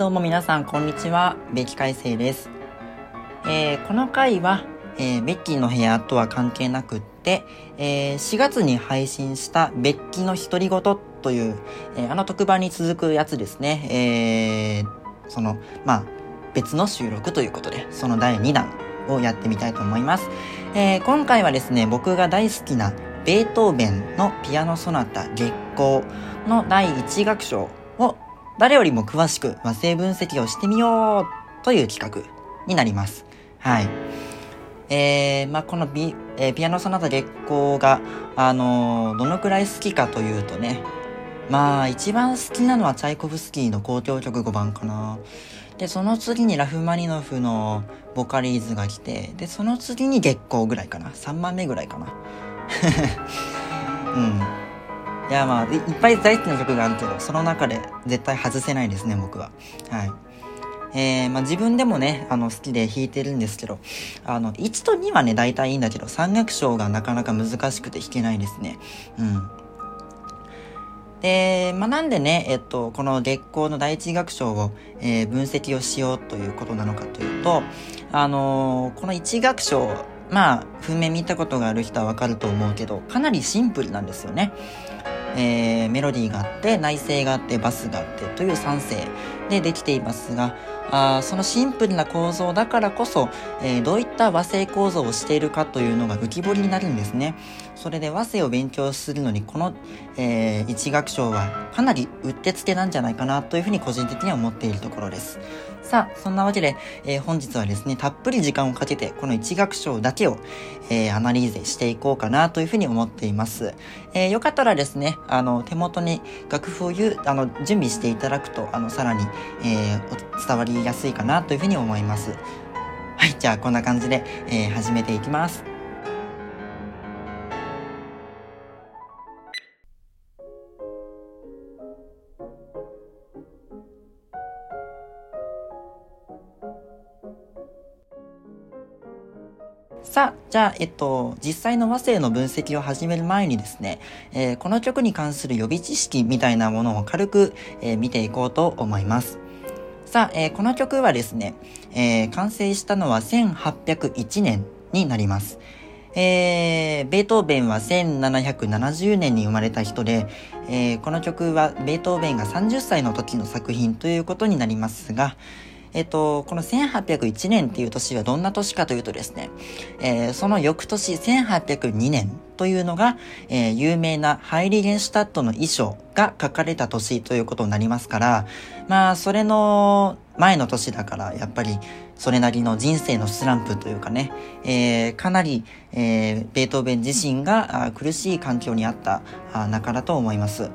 どうも皆さん、こんにちは。ベッキ海星です。えー、この回は、えー、ベッキーの部屋とは関係なくって、えー、4月に配信したベッキーの独り言という、えー、あの特番に続くやつですね。えー、その、まあ、別の収録ということで、その第2弾をやってみたいと思います。えー、今回はですね、僕が大好きなベートーベンのピアノソナタ月光の第1楽章を誰よりも詳しく和製分析をしてみようという企画になります。はい。えー、まあ、このビ、えー、ピアノソナタ月光が、あのー、どのくらい好きかというとね、まあ、一番好きなのはチャイコフスキーの交響曲5番かな。で、その次にラフマニノフのボカリーズが来て、で、その次に月光ぐらいかな。3番目ぐらいかな。うん。いや、まあい、っぱい大好きな曲があるけど、その中で絶対外せないですね、僕は。はい。えー、まあ自分でもね、あの、好きで弾いてるんですけど、あの、1と2はね、大体いいんだけど、3楽章がなかなか難しくて弾けないですね。うん。で、まあ、なんでね、えっと、この月光の第一楽章を、えー、分析をしようということなのかというと、あのー、この一楽章、まあ、譜面見たことがある人はわかると思うけど、かなりシンプルなんですよね。えー、メロディーがあって、内声があって、バスがあってという3声でできていますが、あそのシンプルな構造だからこそ、えー、どういった和声構造をしているかというのが浮き彫りになるんですね。それで和声を勉強するのにこの、えー、一楽章はかなりうってつけなんじゃないかなというふうに個人的には思っているところです。さあ、そんなわけで、えー、本日はですね、たっぷり時間をかけてこの一楽章だけを、えー、アナリーゼしていこうかなというふうに思っています。えー、よかったらですね、あの、手元に楽譜を言う、あの、準備していただくと、あの、さらに、えー、伝わりやすいかなというふうに思います。はい、じゃあこんな感じで、えー、始めていきます。さあ、じゃあ、えっと、実際の和声の分析を始める前にですね、えー、この曲に関する予備知識みたいなものを軽く、えー、見ていこうと思います。さあ、えー、この曲はですね、え完成したのは1801年になります。えー、ベートーベンは1770年に生まれた人で、えこの曲はベートーベンが30歳の時の作品ということになりますが、えっと、この1801年っていう年はどんな年かというとですね、えー、その翌年1802年というのが、えー、有名なハイリゲンシュタットの衣装が書かれた年ということになりますから、まあ、それの前の年だから、やっぱり、それなりの人生のスランプというかね、えー、かなり、えー、ベートーベン自身が苦しい環境にあった中だと思います。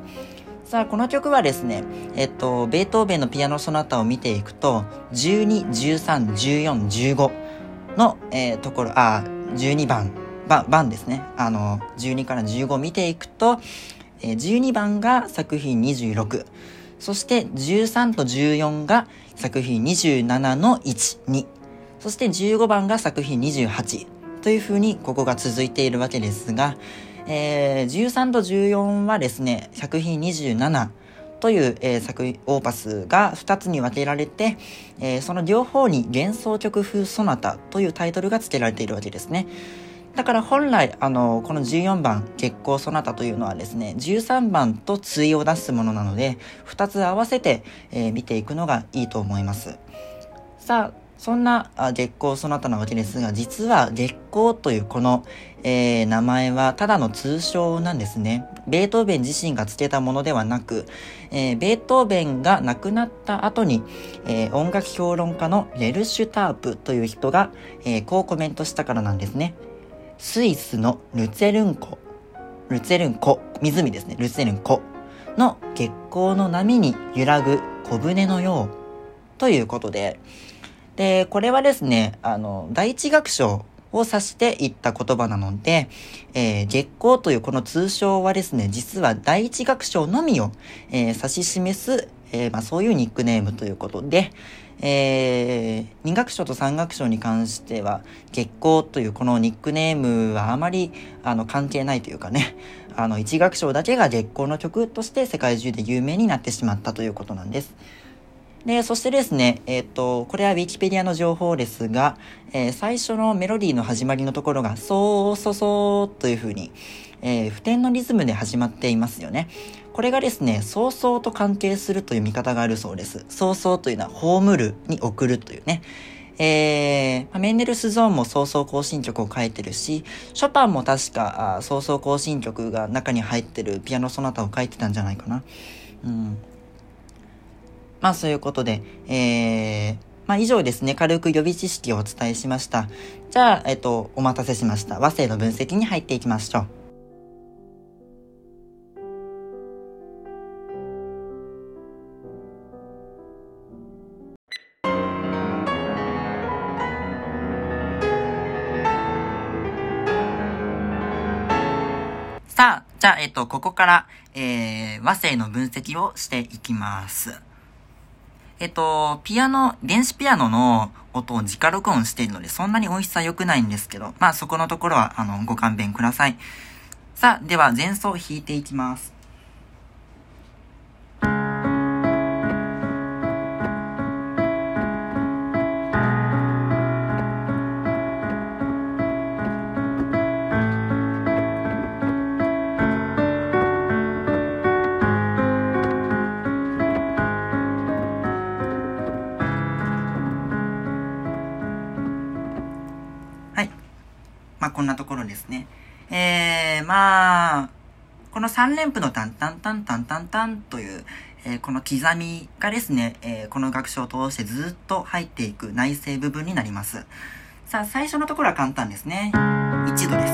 さあ、この曲はですね、えっと、ベートーベンのピアノソナタを見ていくと、12、13、14、15の、えー、ところ、あ、12番、番、番ですね。あの、12から15見ていくと、えー、12番が作品26、そして13と14が作品27の1、2、そして15番が作品28という風にここが続いているわけですが、えー、13と14はですね、作品27という、えー、作オーパスが2つに分けられて、えー、その両方に幻想曲風ソナタというタイトルが付けられているわけですね。だから本来、あの、この14番、月光ソナタというのはですね、13番と対を出すものなので、2つ合わせて、えー、見ていくのがいいと思います。さあ、そんな月光そなたなわけですが、実は月光というこの、えー、名前はただの通称なんですね。ベートーベン自身が付けたものではなく、えー、ベートーベンが亡くなった後に、えー、音楽評論家のレルシュタープという人が、えこうコメントしたからなんですね。スイスのルツェルン湖、ルツェルン湖、湖ですね、ルツェルン湖の月光の波に揺らぐ小舟のよう。ということで、で、これはですね、あの、第一楽章を指して言った言葉なので、えー、月光というこの通称はですね、実は第一楽章のみを、えー、指し示す、えー、まあ、そういうニックネームということで、えー、二楽章と三楽章に関しては、月光というこのニックネームはあまり、あの、関係ないというかね、あの、一楽章だけが月光の曲として世界中で有名になってしまったということなんです。で、そしてですね、えっ、ー、と、これは Wikipedia の情報ですが、えー、最初のメロディーの始まりのところが、そうそうそうという風に、えー、普天のリズムで始まっていますよね。これがですね、早々と関係するという見方があるそうです。早々というのは、葬るに送るというね。えー、メンデルスゾーンも早々行進曲を書いてるし、ショパンも確か、早々行進曲が中に入ってるピアノソナタを書いてたんじゃないかな。うん。まあそういうことで、えー、まあ以上ですね、軽く予備知識をお伝えしました。じゃあ、えっと、お待たせしました。和声の分析に入っていきましょう。さあ、じゃあ、えっと、ここから、えー、和声の分析をしていきます。えっと、ピアノ、電子ピアノの音を直録音しているので、そんなに美味しさ良くないんですけど、まあそこのところは、あの、ご勘弁ください。さあ、では前奏を弾いていきます。こんなところですね。えー、まあ、この3連符のタンタンタンタンタンタンという、えー、この刻みがですね、えー、この楽章を通してずっと入っていく内声部分になります。さあ、最初のところは簡単ですね。1度です。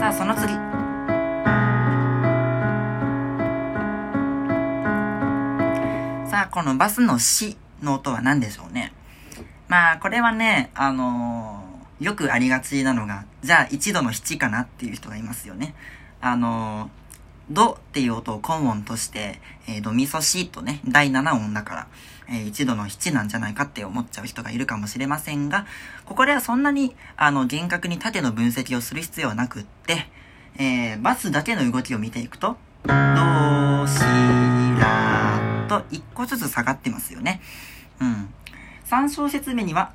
さあ、その次。さあ、このバスの死の音は何でしょうね。まあ、これはね、あのーよくありがちなのが、じゃあ1度の7かなっていう人がいますよね。あの、ドっていう音を根音として、えー、ドミソシとね、第7音だから、えー、1度の7なんじゃないかって思っちゃう人がいるかもしれませんが、ここではそんなに、あの、厳格に縦の分析をする必要はなくって、えー、バスだけの動きを見ていくと、ドーシラと1個ずつ下がってますよね。うん。3小節目には、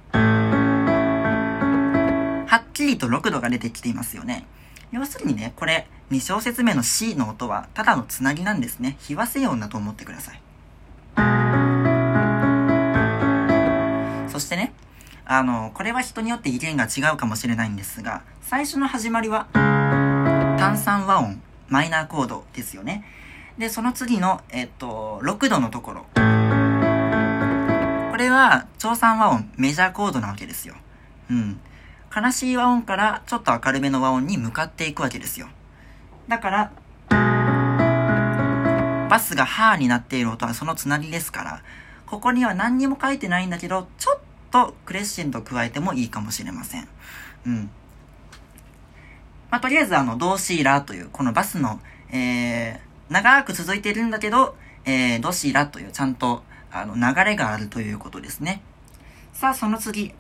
はっきりと6度が出てきていますよね。要するにね、これ、2小節目の C の音は、ただのつなぎなんですね。非和声音だと思ってください。そしてね、あの、これは人によって意見が違うかもしれないんですが、最初の始まりは、炭酸和音、マイナーコードですよね。で、その次の、えっと、6度のところ。これは、調産和音、メジャーコードなわけですよ。うん。悲しい和音からちょっと明るめの和音に向かっていくわけですよ。だから、バスがハーになっている音はそのつなぎですから、ここには何にも書いてないんだけど、ちょっとクレッシェンド加えてもいいかもしれません。うん。まあ、とりあえずあの、ドーシーラーという、このバスの、えー、長く続いているんだけど、えー、ドシーラというちゃんと、あの、流れがあるということですね。さあ、その次。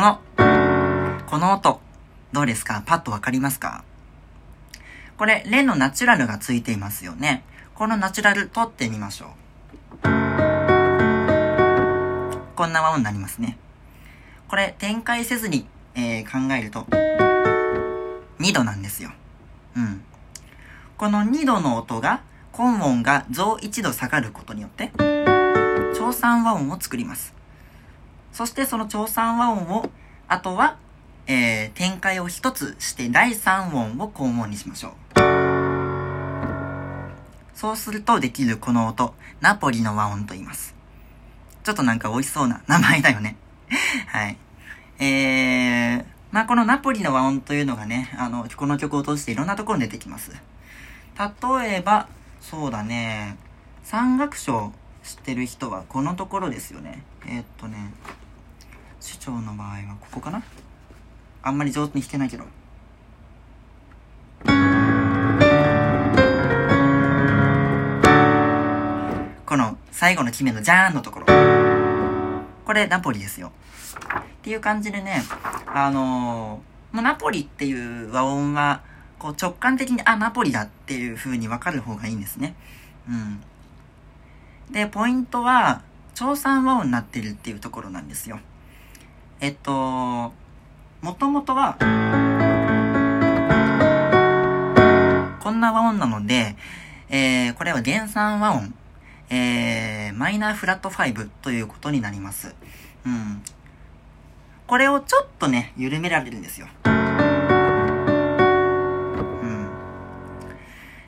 この、この音、どうですか？パッとわかりますか？これ、レのナチュラルがついていますよね。このナチュラル取ってみましょう。こんな和音になりますね。これ、展開せずに、えー、考えると、2度なんですよ。うん。この2度の音が、根音が増1度下がることによって、調産和音を作ります。そしてその調産和音を、あとは、えー、展開を一つして第三音を高音にしましょう。そうするとできるこの音、ナポリの和音と言います。ちょっとなんか美味しそうな名前だよね。はい。えー、まあ、このナポリの和音というのがね、あの、この曲を通していろんなところに出てきます。例えば、そうだね、三楽章知ってる人はこのところですよね。えー、っとね、主張の場合はここかな？あんまり上手に弾けないけど。この最後の決めのジャーンのところ。これナポリですよ。っていう感じでね、あのー、ナポリっていう和音は、こう直感的に、あ、ナポリだっていう風にわかる方がいいんですね。うん。で、ポイントは、調産和音になってるっていうところなんですよ。えっと、もともとは、こんな和音なので、えー、これは原産和音、えー、マイナーフラット5ということになります。うん。これをちょっとね、緩められるんですよ。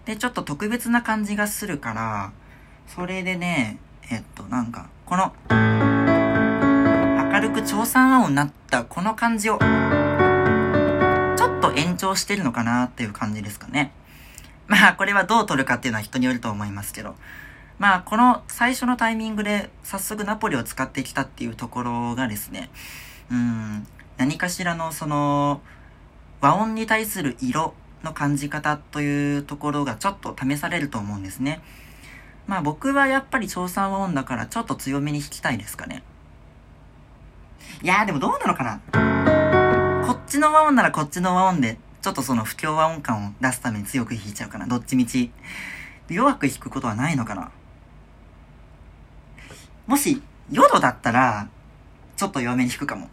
で、ちょっと特別な感じがするから、それでね、えっと、なんか、この、明るく調査和音になったこの感じを、ちょっと延長してるのかなっていう感じですかね。まあ、これはどう取るかっていうのは人によると思いますけど。まあ、この最初のタイミングで早速ナポリを使ってきたっていうところがですね、うん、何かしらのその、和音に対する色の感じ方というところがちょっと試されると思うんですね。まあ僕はやっぱり調査和音だからちょっと強めに弾きたいですかね。いやーでもどうなのかなこっちの和音ならこっちの和音で、ちょっとその不協和音感を出すために強く弾いちゃうかな。どっちみち。弱く弾くことはないのかなもし、淀だったら、ちょっと弱めに弾くかも。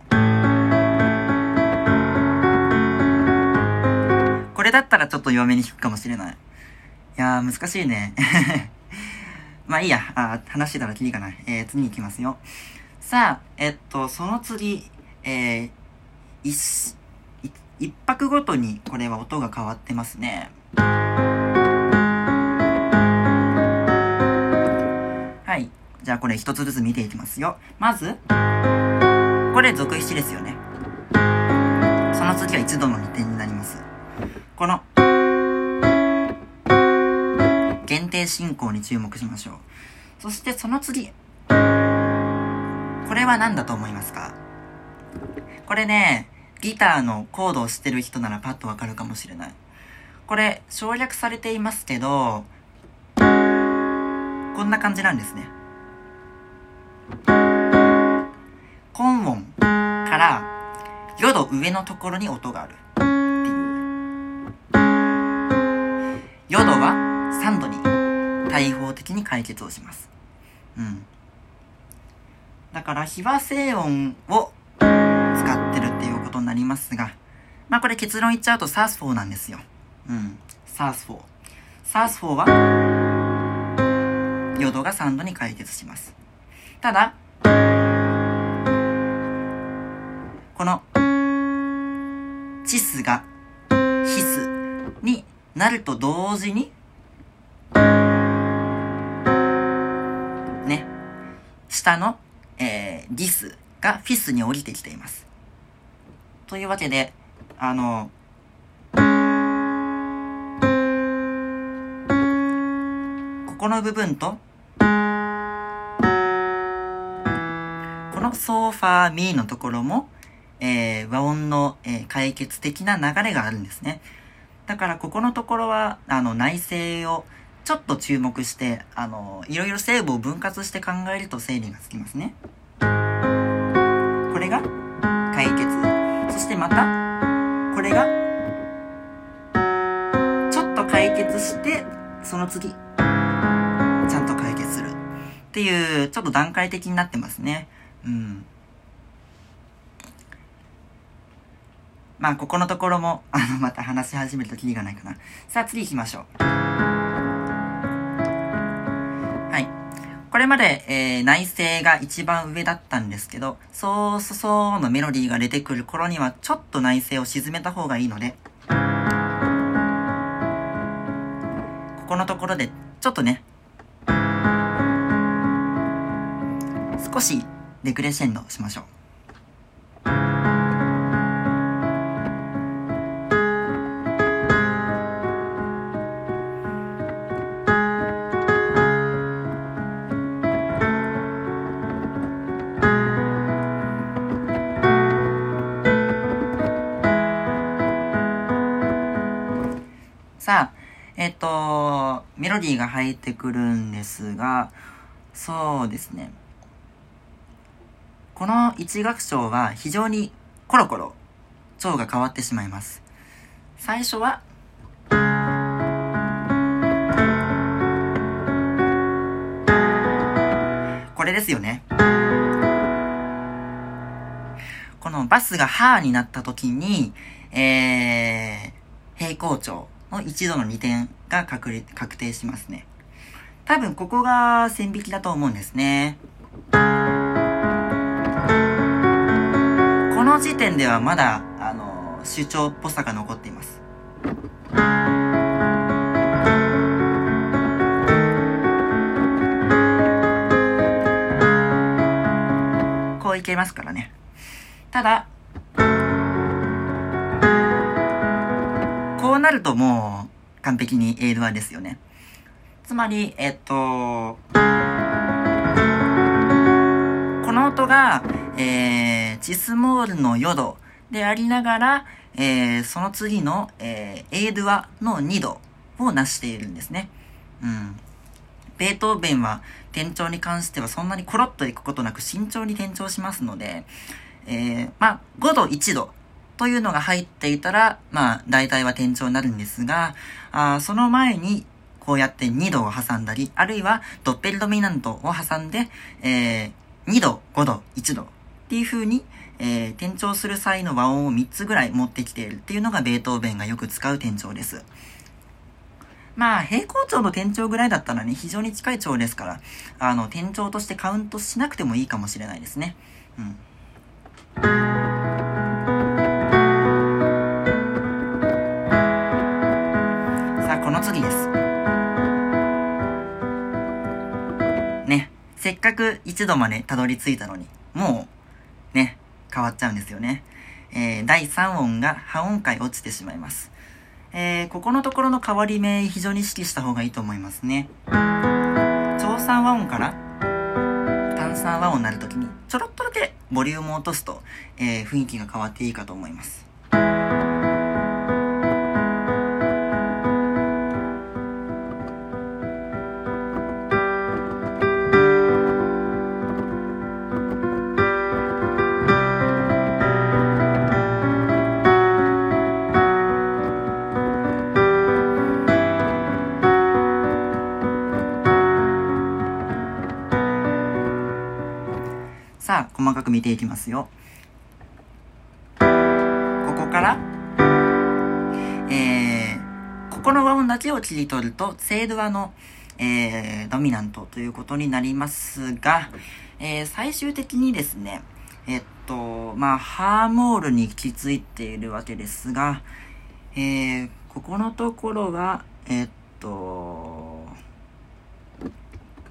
これだったらちょっと弱めに弾くかもしれない。いやー、難しいね。まあいいや、あ話してたらきりかな。えー、次行きますよ。さあ、えっと、その次、えー、一、一泊ごとにこれは音が変わってますね。はい。じゃあこれ一つずつ見ていきますよ。まず、これ属七ですよね。その次は一度の二点になります。この、限定進行に注目しましょう。そしてその次。これは何だと思いますか？これね、ギターのコードを知ってる人ならパッとわかるかもしれない。これ、省略されていますけど、こんな感じなんですね。根音から4度上のところに音があるっていう。4度は3度に対方的に解決をします。うん。だから、非和声音を使ってるっていうことになりますが、まあこれ結論言っちゃうとサース4なんですよ。うん。サース4。サース4は、4度が3度に解決します。ただ、この、チスが、ヒスになると同時に、ね、下の、えー、ディスがフィスに降りてきています。というわけで、あの、ここの部分と、このソーファーミーのところも、えー、和音の、えー、解決的な流れがあるんですね。だからここのところは、あの、内政をちょっと注目して、あの、いろいろ成分を分割して考えると整理がつきますね。これが解決。そしてまた、これが、ちょっと解決して、その次、ちゃんと解決する。っていう、ちょっと段階的になってますね。うん。まあ、ここのところも、あの、また話し始めるときりがないかな。さあ、次行きましょう。れまで、えー、内声が一番上だったんですけど、そうそうそうのメロディーが出てくる頃には、ちょっと内声を沈めた方がいいので、ここのところで、ちょっとね、少しデクレッシェンドしましょう。さ、えっと、メロディーが入ってくるんですが、そうですね。この一楽章は非常にコロコロ、蝶が変わってしまいます。最初は、これですよね。このバスがハーになった時に、えー、平行調。の一度の2点が確確定しますね。多分ここが線引きだと思うんですね。この時点ではまだ、あの、主張っぽさが残っています。こういけますからね。ただ、なるともう完璧に A ドアですよね。つまり、えっと、この音が、えー、チスモールのヨドでありながら、えー、その次の、えー、A ドゥアの2度を成しているんですね。うん。ベートーベンは転調に関してはそんなにコロッといくことなく慎重に転調しますので、えー、まあ、5度、1度というのが入っていたら、まあ、大体は転調になるんですが、あその前に、こうやって2度を挟んだり、あるいはドッペルドミナントを挟んで、えー、2度、5度、1度っていう風に、えー、転調する際の和音を3つぐらい持ってきているっていうのがベートーベンがよく使う転調です。まあ、平行調の転調ぐらいだったらね、非常に近い調ですから、あの、転調としてカウントしなくてもいいかもしれないですね。うん。の次です。ね。せっかく一度までたどり着いたのに、もう、ね、変わっちゃうんですよね。えー、第3音が半音階落ちてしまいます。えー、ここのところの変わり目、非常に意識した方がいいと思いますね。長三和音から3和音になるときに、ちょろっとだけボリュームを落とすと、えー、雰囲気が変わっていいかと思います。細かく見ていきますよ。ここから、えー、ここの和音だけを切り取ると、セード和の、えー、ドミナントということになりますが、えー、最終的にですね、えっと、まあ、ハーモールに行き着いているわけですが、えー、ここのところは、えっと、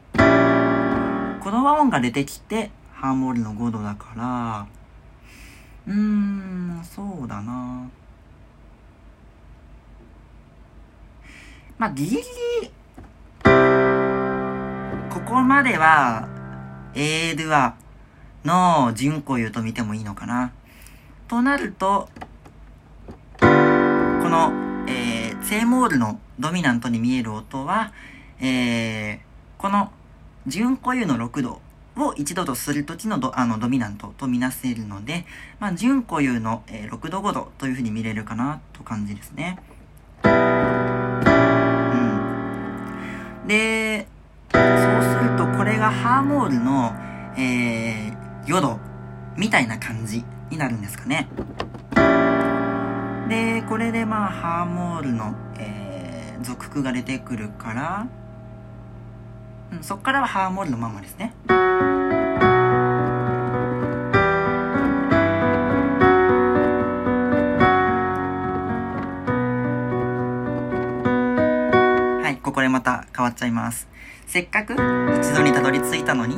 この和音が出てきて、ハーモリの5度だから、うーん、そうだな。まあ、ギリギリ、ここまでは、エールは、の純子湯と見てもいいのかな。となると、この、えー、セーモールのドミナントに見える音は、えー、この純子湯の6度を一度とするときのドあのドミナントとみなせるので、まあ、純固有の、えー、6度5度というふうに見れるかなと感じですね。うん。で、そうするとこれがハーモールの、えー、4度みたいな感じになるんですかね。で、これでまあハーモールの、えー、属句が出てくるから、うん、そっからはハーモールのままですね。はいこれまた変わっちゃいます。せっかく一度にたどり着いたのに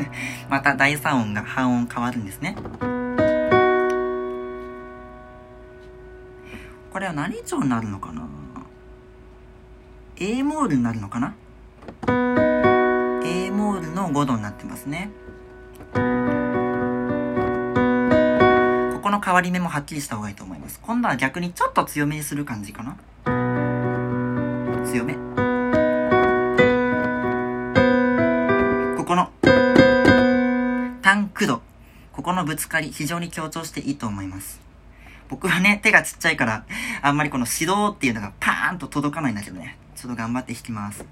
また第3音が半音変わるんですね。これは何調になるのかな ?A モールになるのかな？の5度になってますね。ここの変わり目もはっきりした方がいいと思います。今度は逆にちょっと強めにする感じかな強め。ここの、単9度。ここのぶつかり、非常に強調していいと思います。僕はね、手がちっちゃいから、あんまりこの指導っていうのがパーンと届かないんだけどね。ちょっと頑張って弾きます。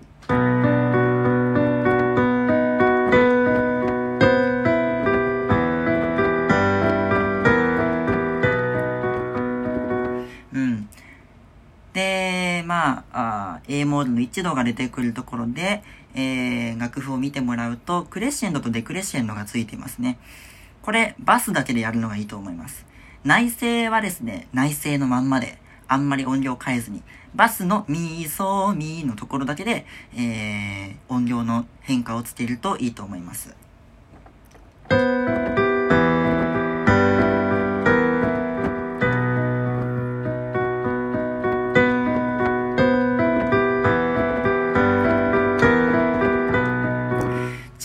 A モードの1度が出てくるところで、えー、楽譜を見てもらうと、クレッシェンドとデクレッシェンドがついていますね。これ、バスだけでやるのがいいと思います。内声はですね、内声のまんまで、あんまり音量変えずに、バスのミーソーミーのところだけで、えー、音量の変化をつけるといいと思います。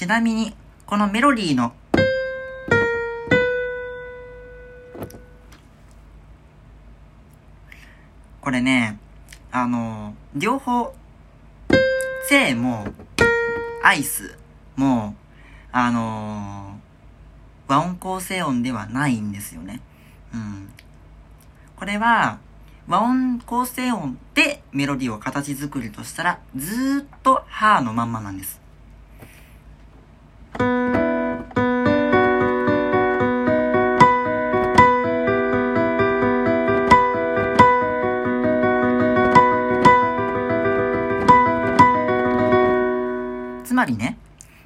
なみに、このメロディーのこれね、あの、両方、性も、アイスも、あの和音構成音ではないんですよね。うん。これは、和音構成音でメロディーを形作るとしたら、ずーっとハーのまんまなんです。つまりね、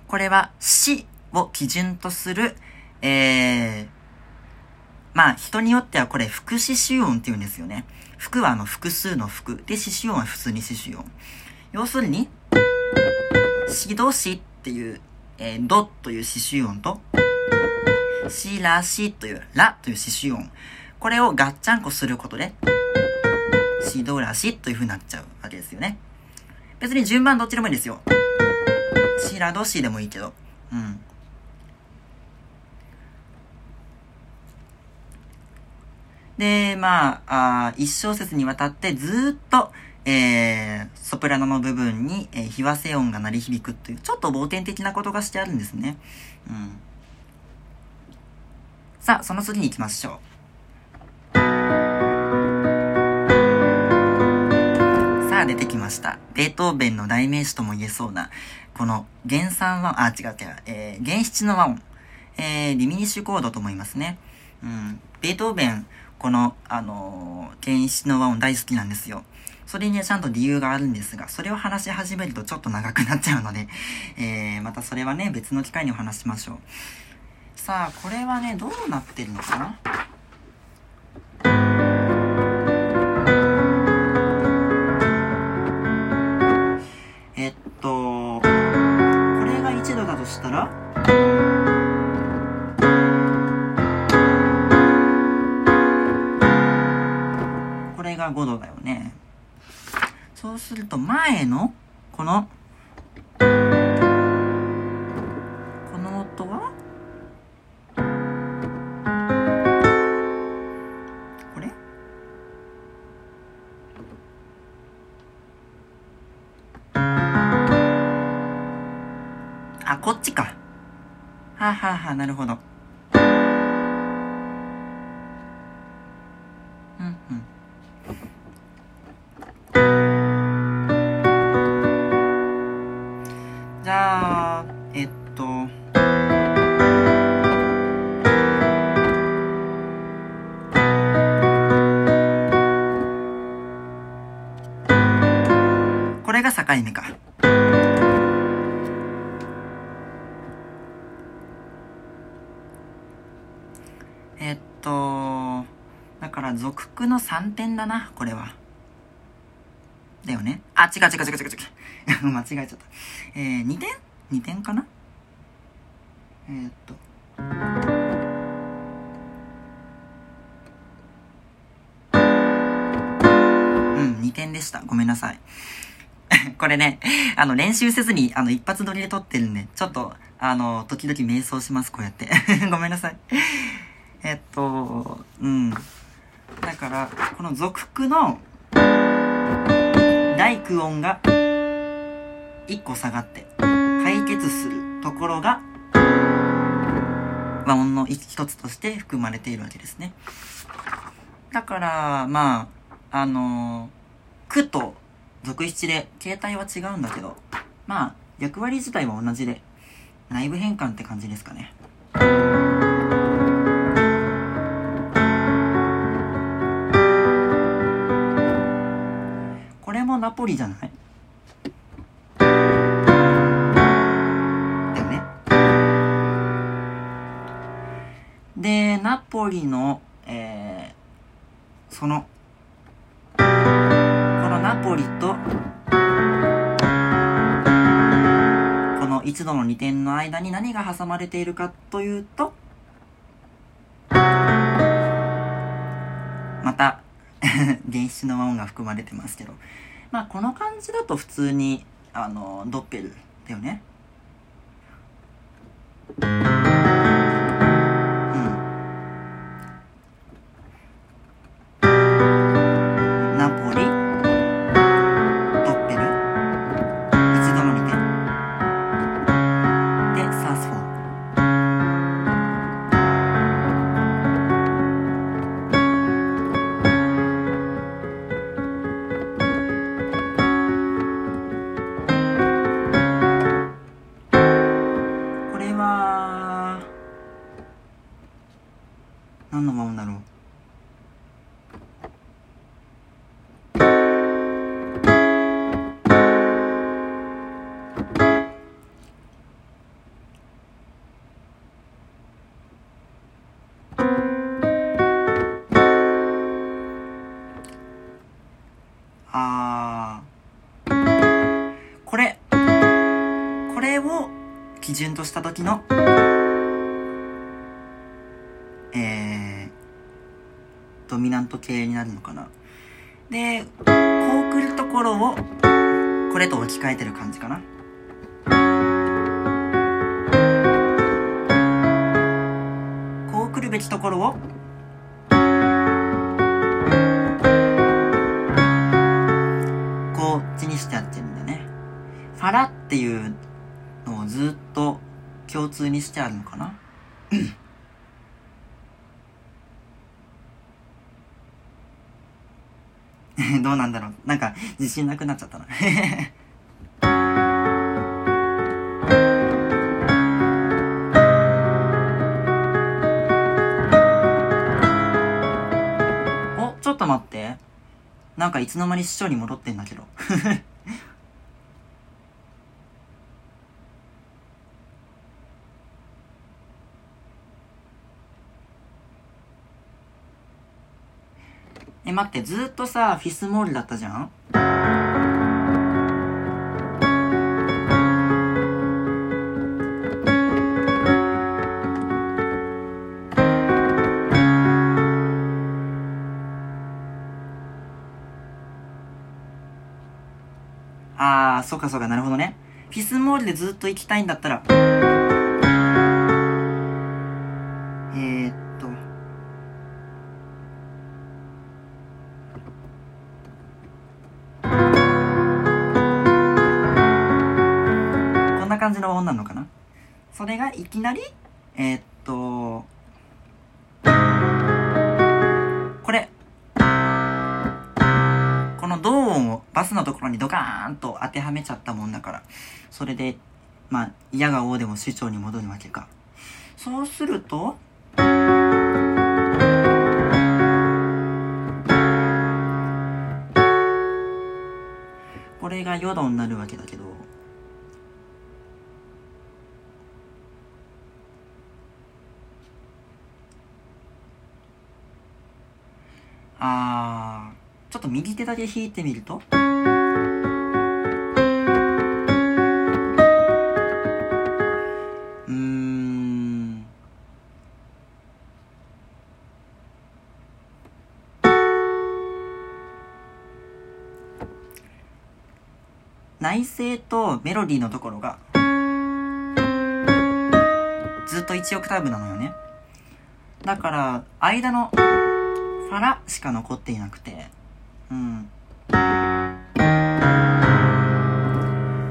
これは死を基準とする、えー、まあ人によってはこれ副詞主音って言うんですよね。副はあの複数の副。で、詞主音は普通に詞主音。要するに、しどしっていう、えー、どという詞主音と、しらしという、らという詞主音。これをガッチャンコすることで、しどらしという風になっちゃうわけですよね。別に順番どっちでもいいですよ。しらどしでもいいけど。うん。で、まあ、あ一小節にわたってずっと、えー、ソプラノの部分に、えー、非和声音が鳴り響くという、ちょっと冒険的なことがしてあるんですね。うん。さあ、その次に行きましょう。さあ出てきました。ベートーベンの代名詞とも言えそうな、この原産和音、あ、違う違う、えー、原七の和音、えー、リミニッシュコードと思いますね。うん、ベートーベン、この、あのー、原七の和音大好きなんですよ。それにはちゃんと理由があるんですが、それを話し始めるとちょっと長くなっちゃうので、えー、またそれはね、別の機会にお話しましょう。さあ、これはね、どうなってるのかな？えっと、これが1度だとしたら？これが5度だよね。そうすると前のこのこの音は、これ？あ、こっちか。はあ、ははあ、なるほど。違う違う違う違う違う。間違えちゃった。えー、2点 ?2 点かな？えー、っと。うん、2点でした。ごめんなさい。これね、あの、練習せずに、あの、一発撮りで撮ってるんで、ちょっと、あの、時々瞑想します、こうやって。ごめんなさい。えっと、うん。だから、この属句の大句音が一個下がって解決するところが和音の一つとして含まれているわけですね。だから、まあ、あの句と属七で形態は違うんだけど、まあ、役割自体は同じで、内部変換って感じですかね。ナポリじゃない？だよね。で、ナポリの、えー、その、このナポリと、この一度の2点の間に何が挟まれているかというと、また 原子の和音が含まれてますけどまあこの感じだと普通にあのドッペルだよね。基準とした時の、えー、ドミナント系になるのかな。で、こうくるところを、これと置き換えてる感じかな。こうくるべきところを、自信なくなっちゃったな おちょっと待って。なんかいつの間に市長に戻ってんだけど。え、待って、ずっとさ、フィスモールだったじゃん？あー、そうかそうか、なるほどね。フィスモールでずっと行きたいんだったら、いきなり、えー、っと、これ、この同音をバスのところにドカーンと当てはめちゃったもんだから、それで、まあ、嫌が王でも市長に戻るわけか。そうすると、これがヨドになるわけだけど、あー、ちょっと右手だけ弾いてみると。うん。内声とメロディーのところが、ずっと1オクターブなのよね。だから、間の、からしか残っていなくて、うん。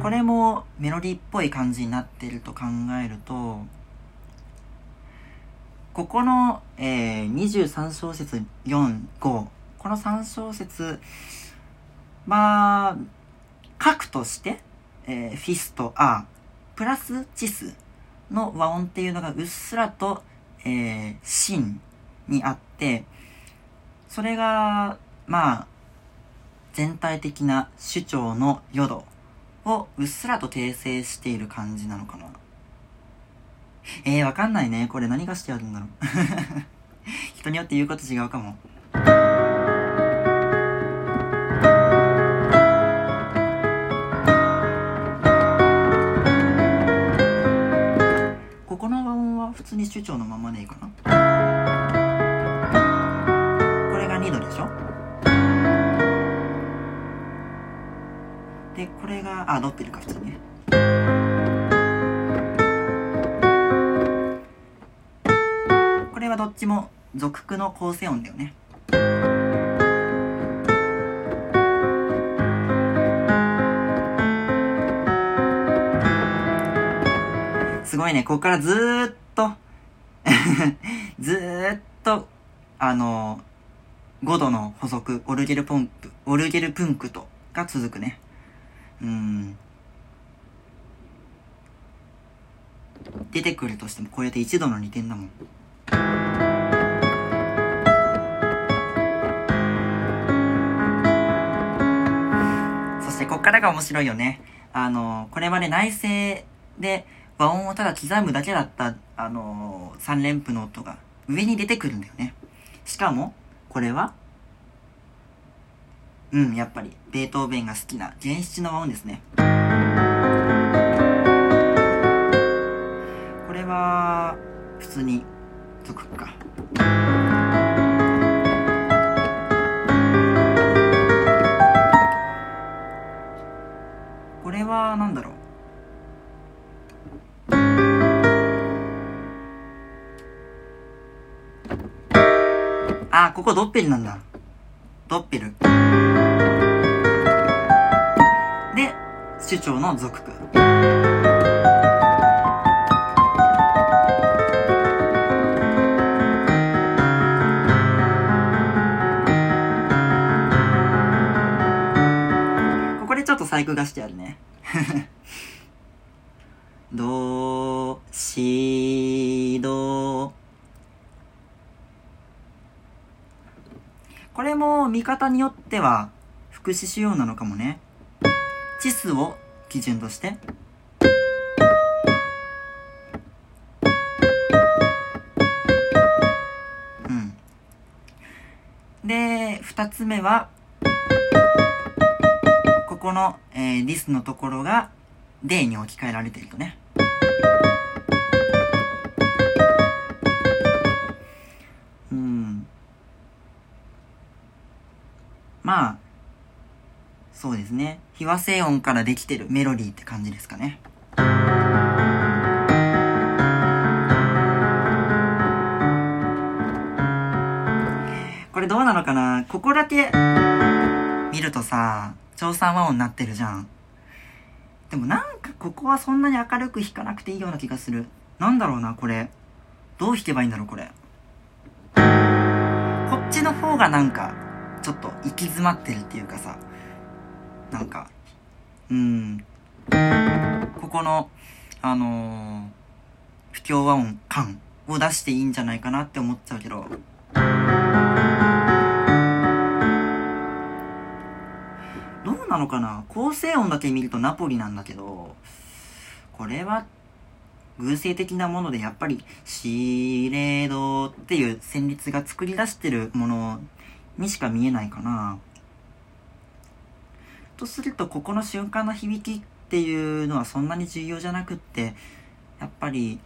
これもメロディっぽい感じになってると考えると、ここの、えー、23小節4、5、この3小節、まあ、核として、えー、フィスとアプラスチスの和音っていうのがうっすらと、えー、シンにあって、それが、まあ、全体的な主張の淀をうっすらと訂正している感じなのかな。えー、わかんないね。これ何がしてあるんだろう。人によって言うこと違うかも。ここの和音は普通に主張のままでいいかな。で、これが、あ、ドッペルか普通にね。これはどっちも属句の構成音だよね。すごいね、ここからずーっと ずーっと、あの、5度の保続、 Orgelpunkt、Orgelpunkt が続くね。うん。出てくるとしてもこれで1度の2点だもん。そしてこっからが面白いよね。あの、これまで内声で和音をただ刻むだけだった、あの、3連符の音が上に出てくるんだよね。しかも、これはうん、やっぱり、ベートーベンが好きな原七の和音ですね。これは、普通に、属句か。これは、なんだろう。あ、ここドッペルなんだ。ドッペル。で、主張の属句。ここでちょっと細工がしてあるね。ど、し、ど。これも見方によっては副詞仕様なのかもね。チスを基準として。うん。で、二つ目は、ここの、えー、ディスのところが、デに置き換えられているとね。まあ、そうですね。非和声音からできてるメロディーって感じですかね。これどうなのかな？ここだけ見るとさ、調査和音になってるじゃん。でもなんかここはそんなに明るく弾かなくていいような気がする。なんだろうな、これ。どう弾けばいいんだろう、これ。こっちの方がなんか、ちょっと行き詰まってるっていうかさ、なんか、うん、ここの、あのー、不協和音感を出していいんじゃないかなって思っちゃうけど、どうなのかな？構成音だけ見るとナポリなんだけど、これは偶性的なものでやっぱりシーレードっていう旋律が作り出してるものにしか見えないかな。とするとここの瞬間の響きっていうのはそんなに重要じゃなくってやっぱり、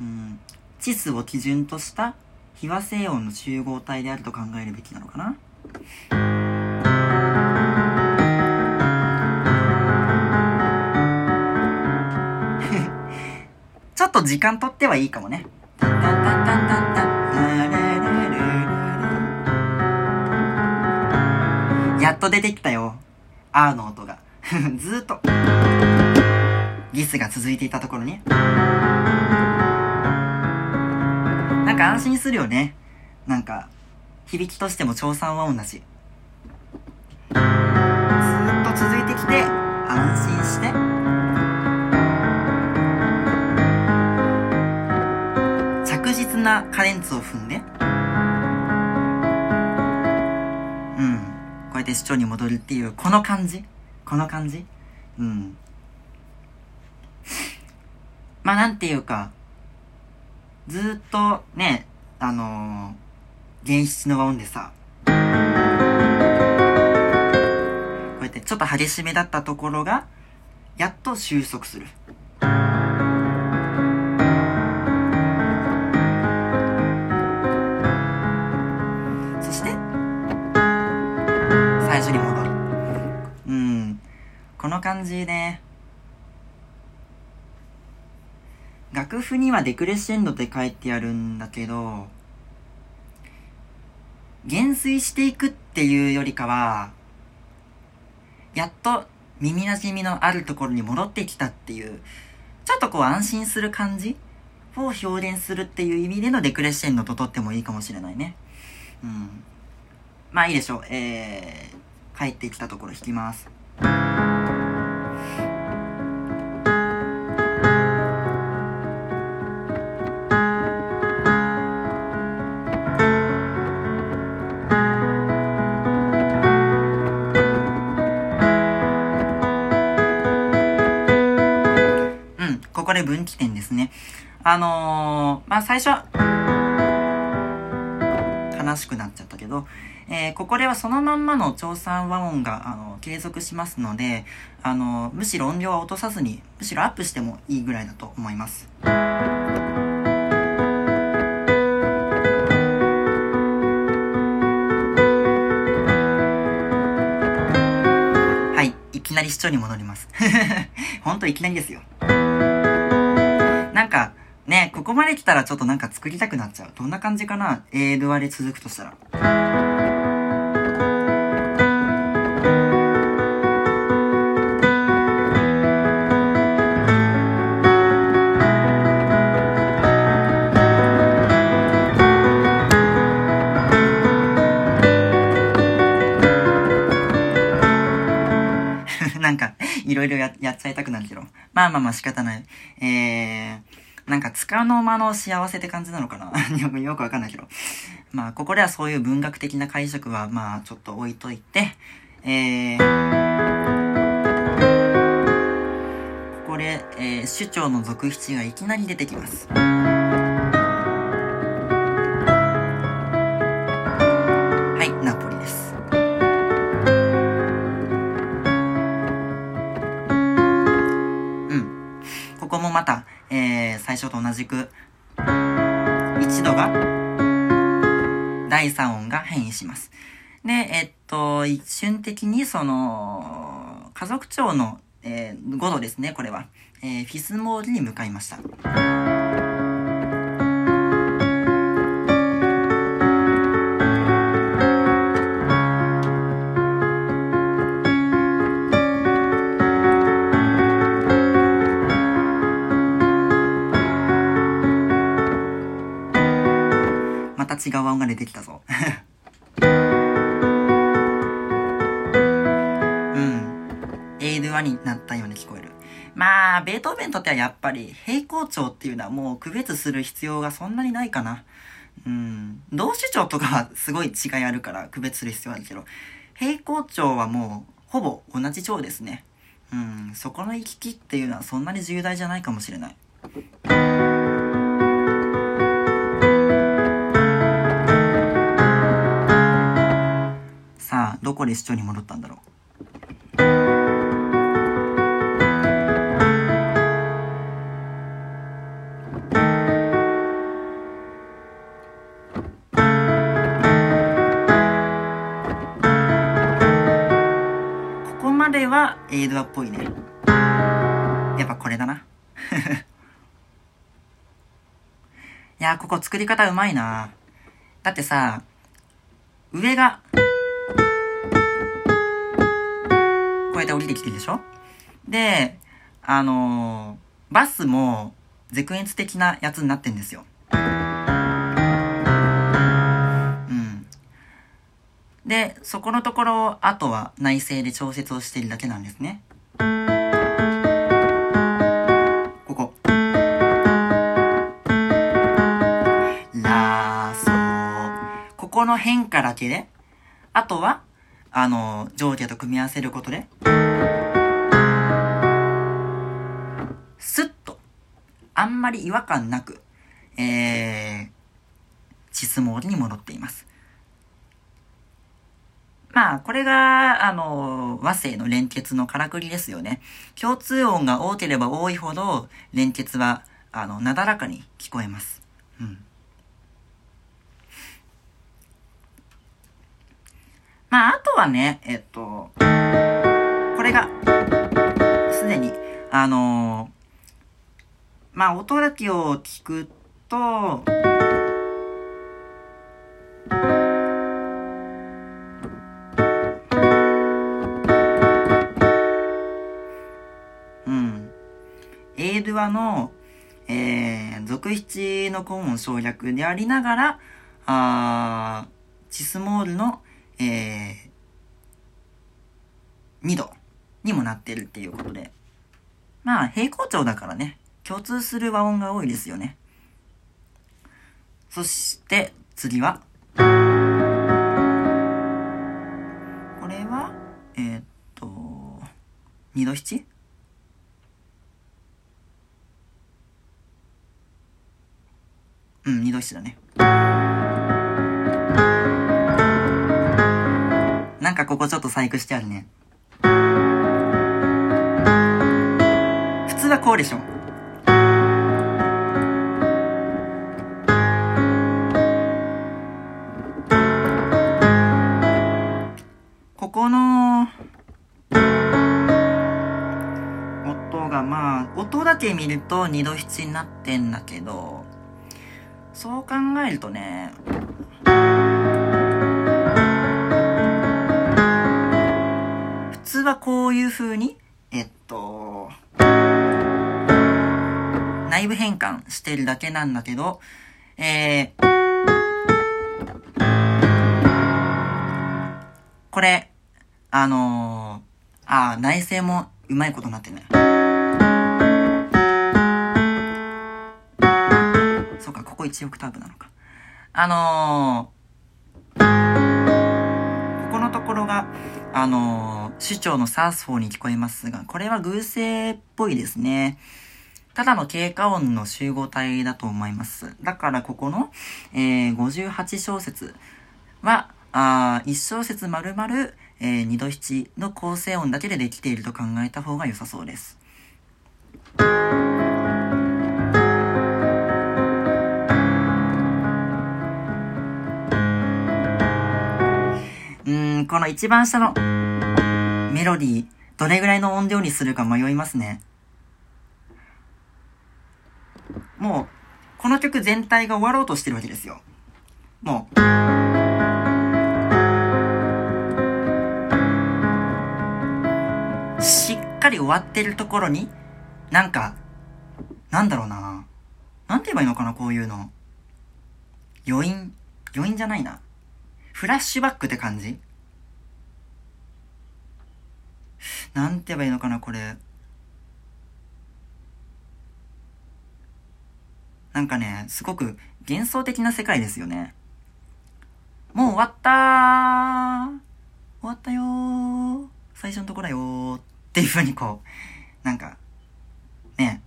うん、チスを基準とした非和声音の集合体であると考えるべきなのかな。ちょっと時間とってはいいかもね。やっと出てきたよ。R の音が。ずーっと。ギスが続いていたところに。なんか安心するよね。なんか、響きとしても調査和音だし。ずーっと続いてきて、安心して。着実なカレンツを踏んで。うん。こうやって市長に戻るっていう、この感じ？この感じ？うん。まあなんていうか、ずっとね、あのー、現実の和音でさ、こうやってちょっと激しめだったところが、やっと収束する。この感じね。楽譜にはデクレッシェンドって書いてあるんだけど、減衰していくっていうよりかは、やっと耳馴染みのあるところに戻ってきたっていう、ちょっとこう安心する感じを表現するっていう意味でのデクレッシェンドととってもいいかもしれないね。うん。まあいいでしょう。えー、帰ってきたところ弾きます。分岐点ですね。あのー、まあ、最初、悲しくなっちゃったけど、えー、ここではそのまんまの調査和音が、あの、継続しますので、あの、むしろ音量は落とさずに、むしろアップしてもいいぐらいだと思います。はい。いきなり視聴に戻ります。ほんといきなりですよ。なんか、ね、ここまで来たらちょっとなんか作りたくなっちゃう。どんな感じかな ?A ドアで続くとしたら。いろいろや、やっちゃいたくなるけど。まあまあまあ仕方ない。えー、なんか、つかの間の幸せって感じなのかな？よく、わかんないけど。まあ、ここではそういう文学的な解釈は、まあ、ちょっと置いといて、えー、ここで、えー、首長の続七がいきなり出てきます。またえ最初と同じく、一度が、第三音が変異します。で、えっと、一瞬的にその、家族長の、えー、5度ですね、これは。えー、フィスモールに向かいました。違う音が出てきたぞ。うん。エイドアになったように聞こえる。まあ、ベートーベンにとってはやっぱり平行調っていうのはもう区別する必要がそんなにないかな。うん。同主調とかはすごい違いあるから区別する必要あるけど、平行調はもうほぼ同じ調ですね。うん。そこの行き来っていうのはそんなに重大じゃないかもしれない。どこで市長に戻ったんだろう？ここまではエイドアっぽいね。やっぱこれだな。いやここ作り方うまいな。だってさ、上が、こうやって降りてきてるでしょ？で、あのー、バスもゼクエンツ的なやつになってんですよ。うん。で、そこのところ、あとは内政で調節をしてるだけなんですね。ここ。ラソここの変化だけで、あとはあの、上下と組み合わせることで、スッと、あんまり違和感なく、えー、チスモールに戻っています。まあ、これが、あの、和声の連結のからくりですよね。共通音が多ければ多いほど、連結は、あの、なだらかに聞こえます。うん。まあ、あとはね、えっと、これが、すでに、あのまあ、音だけを聞くと、ドゥアの、えー、続七のコーン省略でありながら、あチスモールの、えー、2度にもなってるっていうことで。まあ、平行調だからね、共通する和音が多いですよね。そして、次は、これは、えー、っと、二度七？うん、二度七だね。かここちょっと細工してあるね。普通はこうでしょ。ここの、音がまあ、音だけ見ると二度七になってんだけど、そう考えるとね、こういう風に、えっと、内部変換してるだけなんだけど、えー、これ、あのー、あ内政もうまいことなってね。1オクターブなのか。あのー、のところが、あのー、主張のサース4に聞こえますが、これは偶声っぽいですね。ただの経過音の集合体だと思います。だからここの、えー、58小節は、あ1小節丸々、えー、2度7の構成音だけでできていると考えた方が良さそうです。この一番下のメロディー、どれぐらいの音量にするか迷いますね。もう、この曲全体が終わろうとしてるわけですよ。もう。しっかり終わってるところに、なんか、なんだろうな。なんて言えばいいのかな、こういうの。余韻余韻じゃないな。フラッシュバックって感じなんて言えばいいのかな、これ。なんかね、すごく幻想的な世界ですよね。もう終わったー終わったよー最初のとこだよーっていう風にこう、なんか、ね、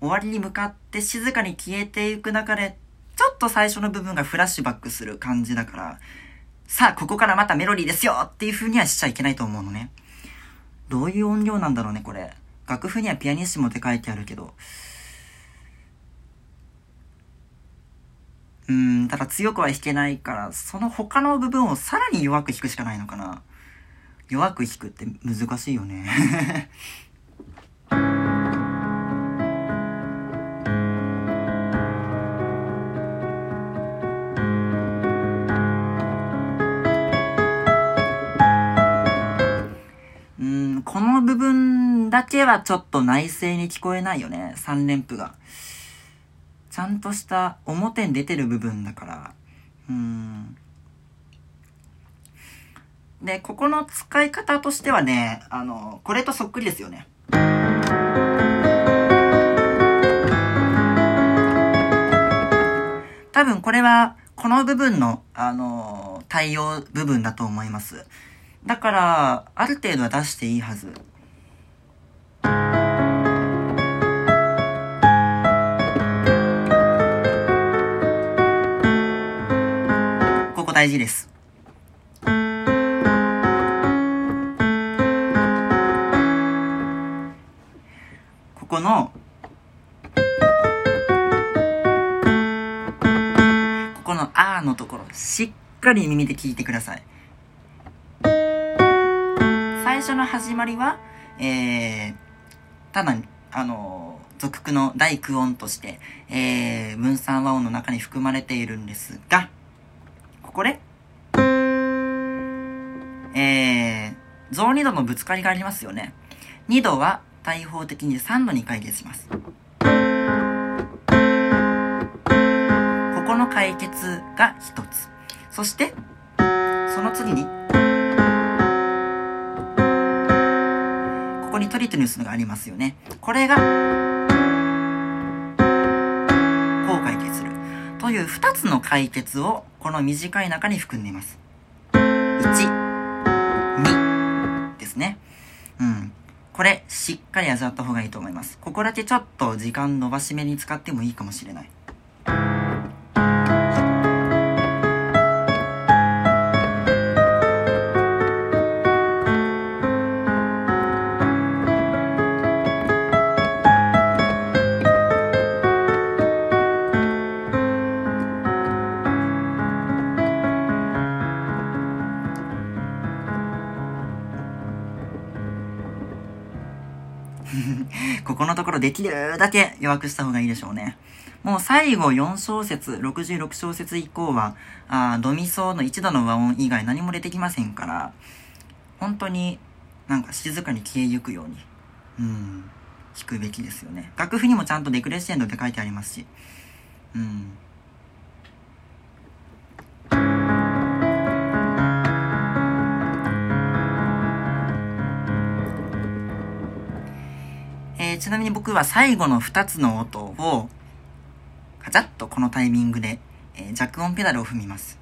終わりに向かって静かに消えていく中で、ちょっと最初の部分がフラッシュバックする感じだから、さあ、ここからまたメロディーですよっていう風にはしちゃいけないと思うのね。どういう音量なんだろうね、これ。楽譜にはピアニッシモって書いてあるけど。うーん、ただ強くは弾けないから、その他の部分をさらに弱く弾くしかないのかな。弱く弾くって難しいよね だけはちょっと内声に聞こえないよね。3連符が。ちゃんとした表に出てる部分だから。うん。で、ここの使い方としてはね、あの、これとそっくりですよね。多分これは、この部分の、あの、対応部分だと思います。だから、ある程度は出していいはず。ここ大事です。ここの、ここのあーのところ、しっかり耳で聞いてください。最初の始まりは、えー、ただ、あの、俗句の第九音として、えー、分散和音の中に含まれているんですが、ここで、えー、増2度のぶつかりがありますよね。2度は対方的に3度に解決します。ここの解決が一つ。そして、その次に、ここにトリトニウスがありますよね。これが、こう解決する。という二つの解決を、この短い中に含んでいます。1、2ですね。うん。これ、しっかり味わった方がいいと思います。ここだけちょっと時間伸ばし目に使ってもいいかもしれない。ここのところできるだけ弱くした方がいいでしょうね。もう最後4小節、66小節以降は、あドミソの一度の和音以外何も出てきませんから、本当になんか静かに消えゆくように、うん、弾くべきですよね。楽譜にもちゃんとデクレッシェンドって書いてありますし、うん。ー、ちなみに僕は最後の2つの音を、カチャッとこのタイミングで、えー、弱音ペダルを踏みます。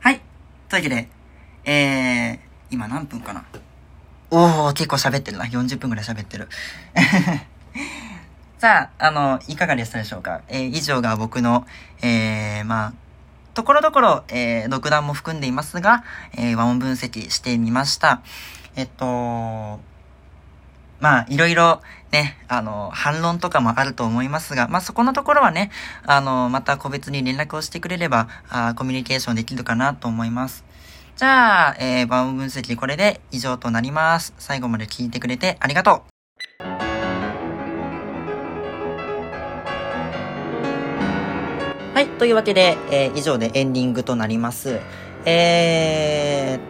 はい。というわけで、えー、今何分かな？おー、結構喋ってるな。40分くらい喋ってる。さあ、あの、いかがでしたでしょうか？えー、以上が僕の、えー、まあ、ところどころ、えー、独断も含んでいますが、えー、和音分析してみました。えっと、まあ、いろいろね、あの、反論とかもあると思いますが、まあ、そこのところはね、あの、また個別に連絡をしてくれれば、あコミュニケーションできるかなと思います。じゃあ、えー、和音分析これで以上となります。最後まで聞いてくれてありがとう。はい。というわけで、えー、以上でエンディングとなります。え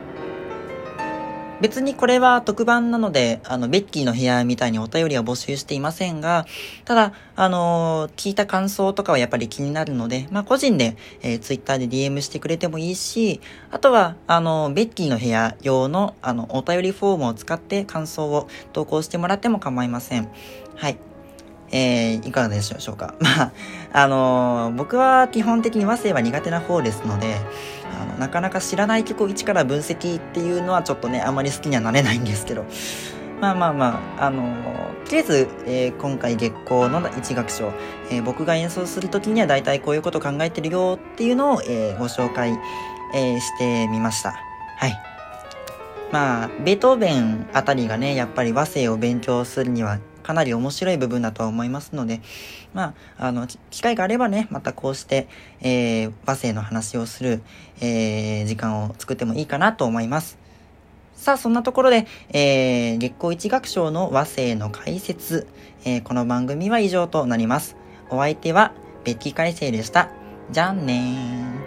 ー、別にこれは特番なので、あの、ベッキーの部屋みたいにお便りは募集していませんが、ただ、あのー、聞いた感想とかはやっぱり気になるので、まあ、個人で、えー、ツイッターで DM してくれてもいいし、あとは、あのー、ベッキーの部屋用の、あの、お便りフォームを使って感想を投稿してもらっても構いません。はい。えー、いかがでしょうか。まあ、あのー、僕は基本的に和声は苦手な方ですので、あの、なかなか知らない曲を一から分析っていうのはちょっとね、あまり好きにはなれないんですけど、まあまあまあ、あのー、とりあえず、えー、今回月光の一楽章、えー、僕が演奏するときには大体こういうこと考えてるよっていうのを、えー、ご紹介、えー、してみました。はい。まあ、ベートーベンあたりがね、やっぱり和声を勉強するにはかなり面白い部分だとは思いますので、まあ、あの、機会があればね、またこうして、えー、和声の話をする、えー、時間を作ってもいいかなと思います。さあ、そんなところで、えー、月光一学章の和声の解説、えー、この番組は以上となります。お相手は、ベッキー改正でした。じゃんねー。